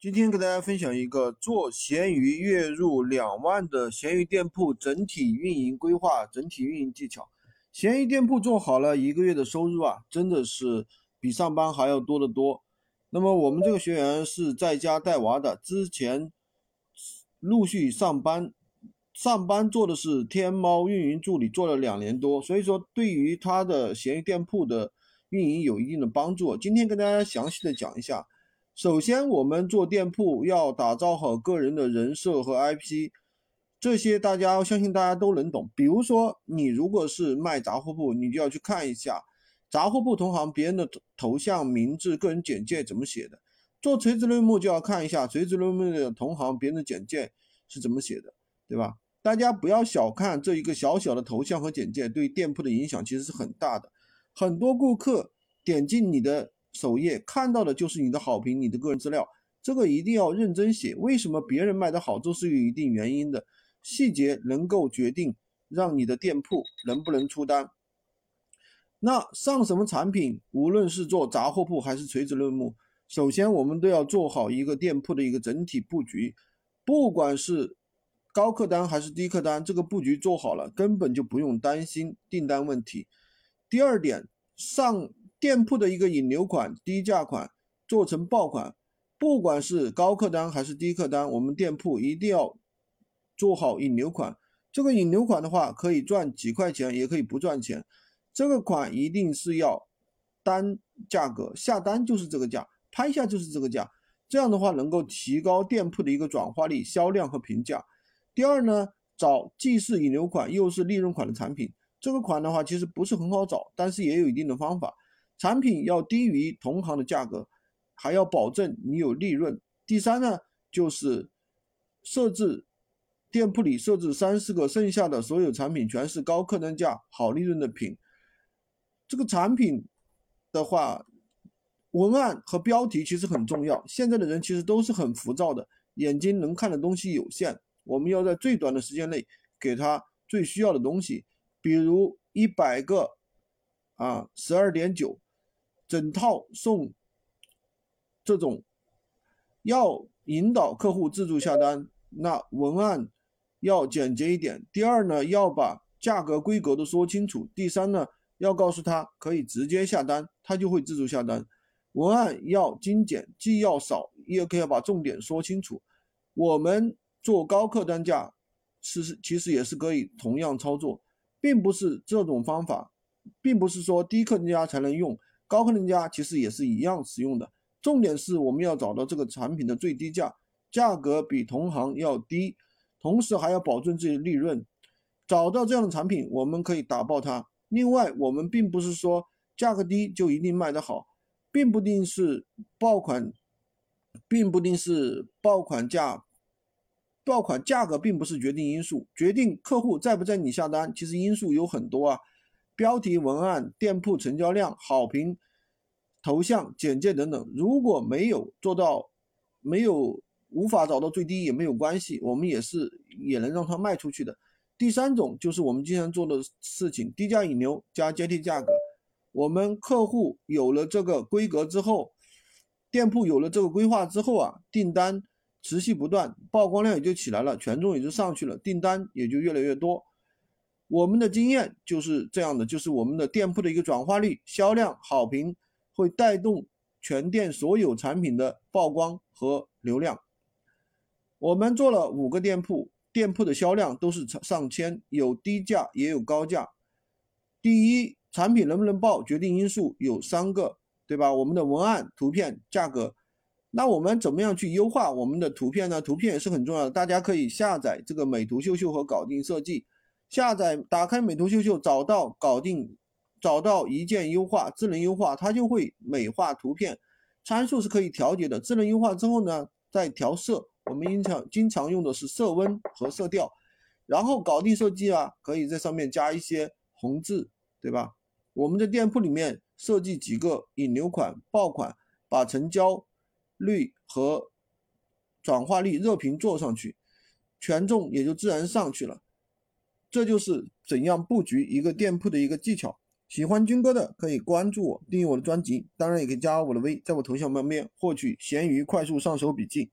今天给大家分享一个做闲鱼月入两万的闲鱼店铺整体运营规划、整体运营技巧。闲鱼店铺做好了，一个月的收入啊，真的是比上班还要多得多。那么我们这个学员是在家带娃的，之前陆续上班，上班做的是天猫运营助理，做了两年多，所以说对于他的闲鱼店铺的运营有一定的帮助。今天跟大家详细的讲一下。首先，我们做店铺要打造好个人的人设和 IP，这些大家相信大家都能懂。比如说，你如果是卖杂货铺，你就要去看一下杂货铺同行别人的头像、名字、个人简介怎么写的。做垂直类目就要看一下垂直类目的同行别人的简介是怎么写的，对吧？大家不要小看这一个小小的头像和简介对店铺的影响其实是很大的。很多顾客点进你的。首页看到的就是你的好评，你的个人资料，这个一定要认真写。为什么别人卖的好，都是有一定原因的。细节能够决定让你的店铺能不能出单。那上什么产品，无论是做杂货铺还是垂直类目，首先我们都要做好一个店铺的一个整体布局。不管是高客单还是低客单，这个布局做好了，根本就不用担心订单问题。第二点，上。店铺的一个引流款、低价款做成爆款，不管是高客单还是低客单，我们店铺一定要做好引流款。这个引流款的话，可以赚几块钱，也可以不赚钱。这个款一定是要单价格下单就是这个价，拍下就是这个价。这样的话能够提高店铺的一个转化率、销量和评价。第二呢，找既是引流款又是利润款的产品。这个款的话，其实不是很好找，但是也有一定的方法。产品要低于同行的价格，还要保证你有利润。第三呢，就是设置店铺里设置三四个，剩下的所有产品全是高客单价、好利润的品。这个产品的话，文案和标题其实很重要。现在的人其实都是很浮躁的，眼睛能看的东西有限。我们要在最短的时间内给他最需要的东西，比如一百个啊，十二点九。整套送，这种要引导客户自助下单，那文案要简洁一点。第二呢，要把价格规格都说清楚。第三呢，要告诉他可以直接下单，他就会自助下单。文案要精简，既要少，也可以要把重点说清楚。我们做高客单价，其实其实也是可以同样操作，并不是这种方法，并不是说低客单价才能用。高客单价其实也是一样使用的，重点是我们要找到这个产品的最低价，价格比同行要低，同时还要保证自己的利润。找到这样的产品，我们可以打爆它。另外，我们并不是说价格低就一定卖得好，并不定是爆款，并不定是爆款价，爆款价格并不是决定因素，决定客户在不在你下单，其实因素有很多啊。标题、文案、店铺成交量、好评、头像、简介等等，如果没有做到，没有无法找到最低也没有关系，我们也是也能让它卖出去的。第三种就是我们经常做的事情，低价引流加阶梯价格。我们客户有了这个规格之后，店铺有了这个规划之后啊，订单持续不断，曝光量也就起来了，权重也就上去了，订单也就越来越多。我们的经验就是这样的，就是我们的店铺的一个转化率、销量、好评会带动全店所有产品的曝光和流量。我们做了五个店铺，店铺的销量都是上上千，有低价也有高价。第一，产品能不能爆，决定因素有三个，对吧？我们的文案、图片、价格。那我们怎么样去优化我们的图片呢？图片也是很重要的，大家可以下载这个美图秀秀和搞定设计。下载，打开美图秀秀，找到搞定，找到一键优化，智能优化，它就会美化图片，参数是可以调节的。智能优化之后呢，再调色，我们经常经常用的是色温和色调，然后搞定设计啊，可以在上面加一些红字，对吧？我们在店铺里面设计几个引流款、爆款，把成交率和转化率、热评做上去，权重也就自然上去了。这就是怎样布局一个店铺的一个技巧。喜欢军哥的可以关注我，订阅我的专辑，当然也可以加我的微，在我头像旁边获取闲鱼快速上手笔记。